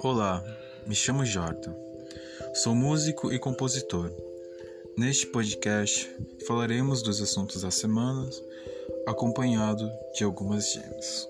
Olá, me chamo Jordan. Sou músico e compositor. Neste podcast falaremos dos assuntos da semana, acompanhado de algumas gems.